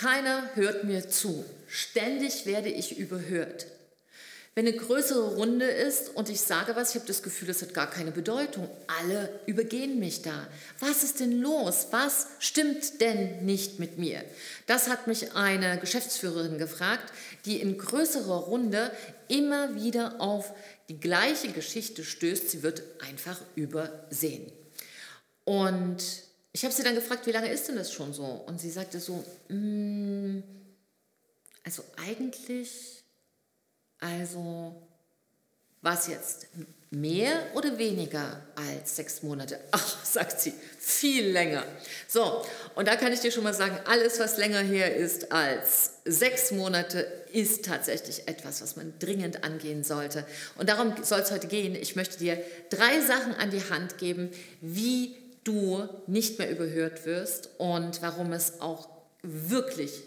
Keiner hört mir zu. Ständig werde ich überhört. Wenn eine größere Runde ist und ich sage was, ich habe das Gefühl, das hat gar keine Bedeutung. Alle übergehen mich da. Was ist denn los? Was stimmt denn nicht mit mir? Das hat mich eine Geschäftsführerin gefragt, die in größerer Runde immer wieder auf die gleiche Geschichte stößt. Sie wird einfach übersehen. Und ich habe sie dann gefragt, wie lange ist denn das schon so? Und sie sagte so, mm, also eigentlich also was jetzt? Mehr oder weniger als sechs Monate? Ach, sagt sie, viel länger. So, und da kann ich dir schon mal sagen, alles, was länger her ist als sechs Monate, ist tatsächlich etwas, was man dringend angehen sollte. Und darum soll es heute gehen. Ich möchte dir drei Sachen an die Hand geben, wie du nicht mehr überhört wirst und warum es auch wirklich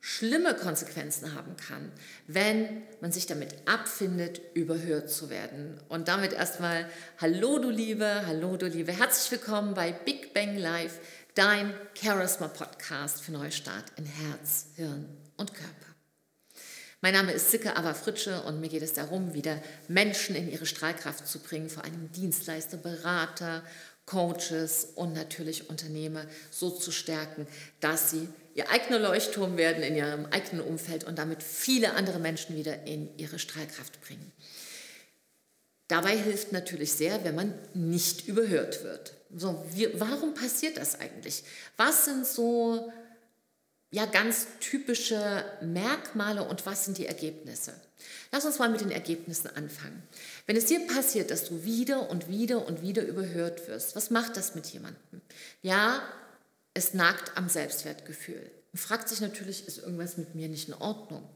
schlimme Konsequenzen haben kann, wenn man sich damit abfindet, überhört zu werden. Und damit erstmal Hallo du Liebe, hallo du Liebe, herzlich willkommen bei Big Bang Live, dein Charisma Podcast für Neustart in Herz, Hirn und Körper. Mein Name ist Sicke Ava Fritsche und mir geht es darum, wieder Menschen in ihre Strahlkraft zu bringen, vor allem Dienstleister, Berater, Coaches und natürlich Unternehmer so zu stärken, dass sie ihr eigener Leuchtturm werden in ihrem eigenen Umfeld und damit viele andere Menschen wieder in ihre Strahlkraft bringen. Dabei hilft natürlich sehr, wenn man nicht überhört wird. So, wir, warum passiert das eigentlich? Was sind so ja, ganz typische Merkmale und was sind die Ergebnisse? Lass uns mal mit den Ergebnissen anfangen. Wenn es dir passiert, dass du wieder und wieder und wieder überhört wirst, was macht das mit jemandem? Ja, es nagt am Selbstwertgefühl. Man fragt sich natürlich, ist irgendwas mit mir nicht in Ordnung?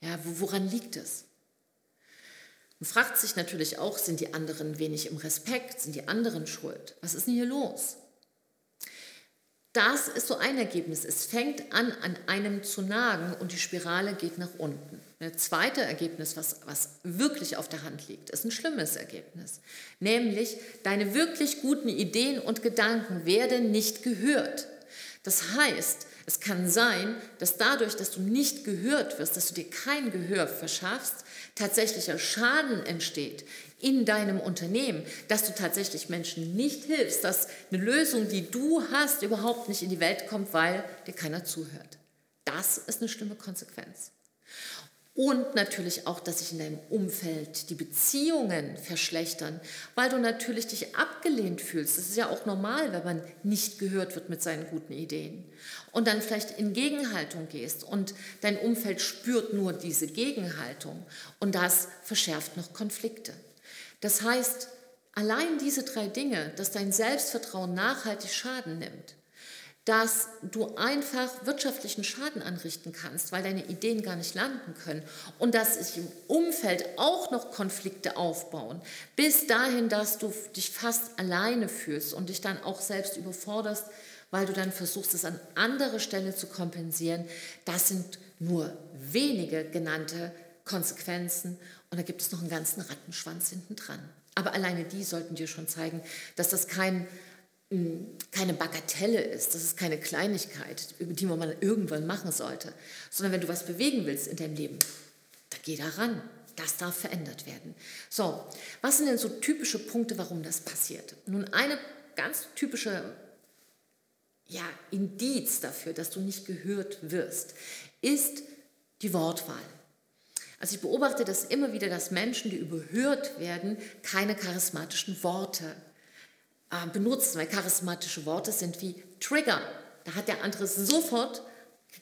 Ja, woran liegt es? Man fragt sich natürlich auch, sind die anderen wenig im Respekt? Sind die anderen schuld? Was ist denn hier los? Das ist so ein Ergebnis. Es fängt an, an einem zu nagen und die Spirale geht nach unten. Ein zweites Ergebnis, was, was wirklich auf der Hand liegt, ist ein schlimmes Ergebnis. Nämlich, deine wirklich guten Ideen und Gedanken werden nicht gehört. Das heißt, es kann sein, dass dadurch, dass du nicht gehört wirst, dass du dir kein Gehör verschaffst, tatsächlicher Schaden entsteht in deinem Unternehmen, dass du tatsächlich Menschen nicht hilfst, dass eine Lösung, die du hast, überhaupt nicht in die Welt kommt, weil dir keiner zuhört. Das ist eine schlimme Konsequenz. Und natürlich auch, dass sich in deinem Umfeld die Beziehungen verschlechtern, weil du natürlich dich abgelehnt fühlst. Das ist ja auch normal, wenn man nicht gehört wird mit seinen guten Ideen. Und dann vielleicht in Gegenhaltung gehst und dein Umfeld spürt nur diese Gegenhaltung. Und das verschärft noch Konflikte. Das heißt, allein diese drei Dinge, dass dein Selbstvertrauen nachhaltig Schaden nimmt, dass du einfach wirtschaftlichen Schaden anrichten kannst, weil deine Ideen gar nicht landen können und dass sich im Umfeld auch noch Konflikte aufbauen, bis dahin, dass du dich fast alleine fühlst und dich dann auch selbst überforderst, weil du dann versuchst, es an andere Stelle zu kompensieren. Das sind nur wenige genannte Konsequenzen und da gibt es noch einen ganzen Rattenschwanz hinten dran. Aber alleine die sollten dir schon zeigen, dass das kein keine Bagatelle ist, das ist keine Kleinigkeit, über die man mal irgendwann machen sollte, sondern wenn du was bewegen willst in deinem Leben, da geh da ran. Das darf verändert werden. So, was sind denn so typische Punkte, warum das passiert? Nun, eine ganz typische ja, Indiz dafür, dass du nicht gehört wirst, ist die Wortwahl. Also ich beobachte das immer wieder, dass Menschen, die überhört werden, keine charismatischen Worte äh, benutzen, weil charismatische Worte sind wie Trigger. Da hat der andere sofort,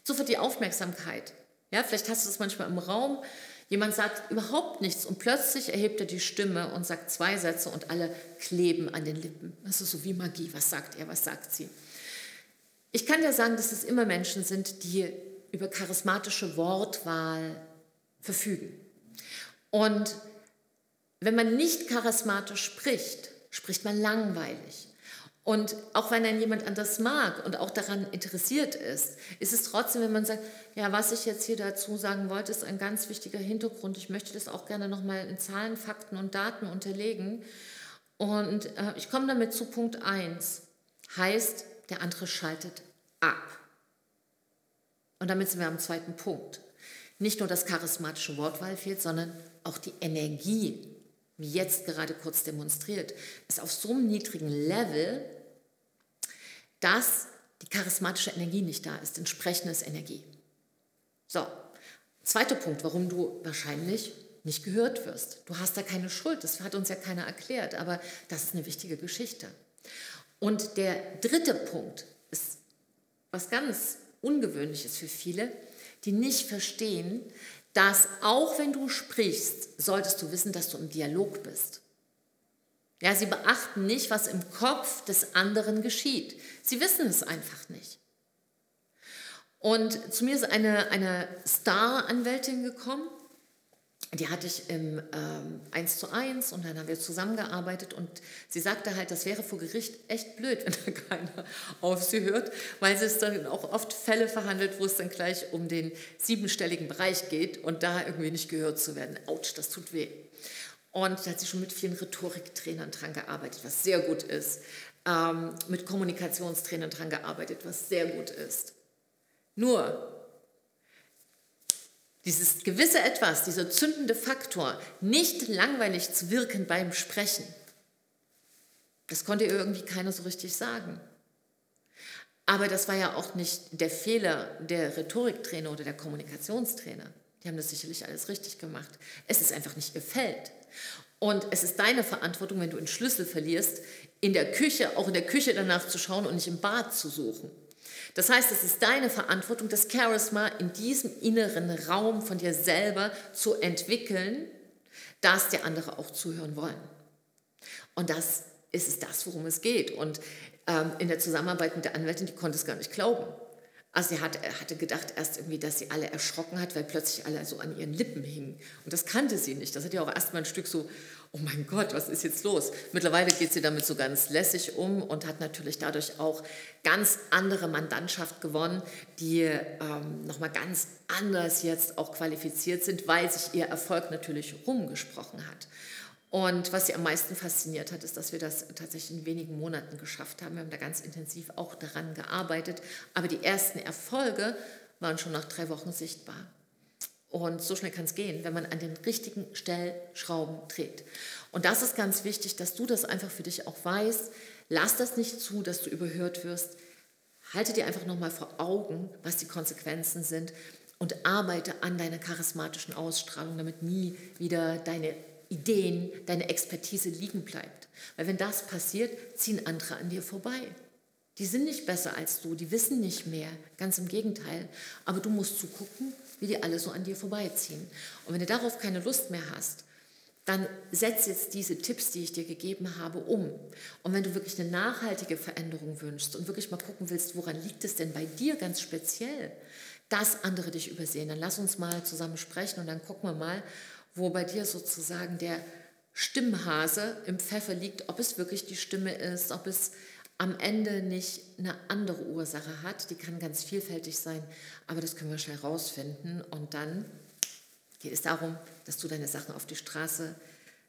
sofort die Aufmerksamkeit. Ja, vielleicht hast du das manchmal im Raum. Jemand sagt überhaupt nichts und plötzlich erhebt er die Stimme und sagt zwei Sätze und alle kleben an den Lippen. Das ist so wie Magie. Was sagt er? Was sagt sie? Ich kann dir sagen, dass es immer Menschen sind, die über charismatische Wortwahl verfügen. Und wenn man nicht charismatisch spricht, spricht man langweilig. Und auch wenn dann jemand anders mag und auch daran interessiert ist, ist es trotzdem, wenn man sagt, ja, was ich jetzt hier dazu sagen wollte, ist ein ganz wichtiger Hintergrund. Ich möchte das auch gerne nochmal in Zahlen, Fakten und Daten unterlegen. Und äh, ich komme damit zu Punkt 1. Heißt, der andere schaltet ab. Und damit sind wir am zweiten Punkt. Nicht nur das charismatische Wortwahl fehlt, sondern auch die Energie, wie jetzt gerade kurz demonstriert, ist auf so einem niedrigen Level, dass die charismatische Energie nicht da ist, entsprechende Energie. So, zweiter Punkt, warum du wahrscheinlich nicht gehört wirst. Du hast da keine Schuld, das hat uns ja keiner erklärt, aber das ist eine wichtige Geschichte. Und der dritte Punkt ist was ganz Ungewöhnliches für viele, die nicht verstehen, dass auch wenn du sprichst, solltest du wissen, dass du im Dialog bist. Ja, sie beachten nicht, was im Kopf des anderen geschieht. Sie wissen es einfach nicht. Und zu mir ist eine, eine Star-Anwältin gekommen, die hatte ich im ähm, 1 zu 1 und dann haben wir zusammengearbeitet und sie sagte halt, das wäre vor Gericht echt blöd, wenn da keiner auf sie hört, weil es dann auch oft Fälle verhandelt, wo es dann gleich um den siebenstelligen Bereich geht und da irgendwie nicht gehört zu werden. Autsch, das tut weh. Und da hat sie schon mit vielen Rhetoriktrainern dran gearbeitet, was sehr gut ist, ähm, mit Kommunikationstrainern dran gearbeitet, was sehr gut ist. Nur, dieses gewisse Etwas, dieser zündende Faktor, nicht langweilig zu wirken beim Sprechen, das konnte irgendwie keiner so richtig sagen. Aber das war ja auch nicht der Fehler der Rhetoriktrainer oder der Kommunikationstrainer. Die haben das sicherlich alles richtig gemacht. Es ist einfach nicht ihr Feld. Und es ist deine Verantwortung, wenn du einen Schlüssel verlierst, in der Küche, auch in der Küche danach zu schauen und nicht im Bad zu suchen. Das heißt, es ist deine Verantwortung, das Charisma in diesem inneren Raum von dir selber zu entwickeln, dass der andere auch zuhören wollen. Und das ist es das, worum es geht. Und ähm, in der Zusammenarbeit mit der Anwältin, die konnte es gar nicht glauben. Also sie hat, hatte gedacht erst irgendwie, dass sie alle erschrocken hat, weil plötzlich alle so an ihren Lippen hingen. Und das kannte sie nicht. Das hat ja auch erst mal ein Stück so, oh mein Gott, was ist jetzt los? Mittlerweile geht sie damit so ganz lässig um und hat natürlich dadurch auch ganz andere Mandantschaft gewonnen, die ähm, nochmal ganz anders jetzt auch qualifiziert sind, weil sich ihr Erfolg natürlich rumgesprochen hat. Und was sie am meisten fasziniert hat, ist, dass wir das tatsächlich in wenigen Monaten geschafft haben. Wir haben da ganz intensiv auch daran gearbeitet. Aber die ersten Erfolge waren schon nach drei Wochen sichtbar. Und so schnell kann es gehen, wenn man an den richtigen Stellschrauben dreht. Und das ist ganz wichtig, dass du das einfach für dich auch weißt. Lass das nicht zu, dass du überhört wirst. Halte dir einfach nochmal vor Augen, was die Konsequenzen sind und arbeite an deiner charismatischen Ausstrahlung, damit nie wieder deine Ideen, deine Expertise liegen bleibt. Weil wenn das passiert, ziehen andere an dir vorbei. Die sind nicht besser als du, die wissen nicht mehr, ganz im Gegenteil. Aber du musst zugucken, wie die alle so an dir vorbeiziehen. Und wenn du darauf keine Lust mehr hast, dann setz jetzt diese Tipps, die ich dir gegeben habe, um. Und wenn du wirklich eine nachhaltige Veränderung wünschst und wirklich mal gucken willst, woran liegt es denn bei dir ganz speziell, dass andere dich übersehen, dann lass uns mal zusammen sprechen und dann gucken wir mal, wo bei dir sozusagen der Stimmhase im Pfeffer liegt, ob es wirklich die Stimme ist, ob es am Ende nicht eine andere Ursache hat. Die kann ganz vielfältig sein, aber das können wir schnell rausfinden. Und dann geht es darum, dass du deine Sachen auf die Straße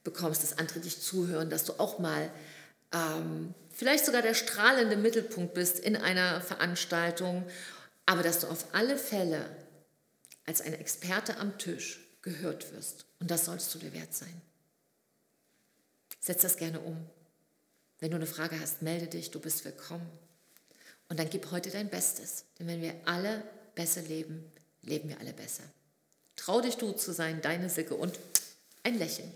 bekommst, dass andere dich zuhören, dass du auch mal ähm, vielleicht sogar der strahlende Mittelpunkt bist in einer Veranstaltung, aber dass du auf alle Fälle als ein Experte am Tisch gehört wirst. Und das solltest du dir wert sein. Setz das gerne um. Wenn du eine Frage hast, melde dich, du bist willkommen. Und dann gib heute dein Bestes. Denn wenn wir alle besser leben, leben wir alle besser. Trau dich du zu sein, deine Sicke und ein Lächeln.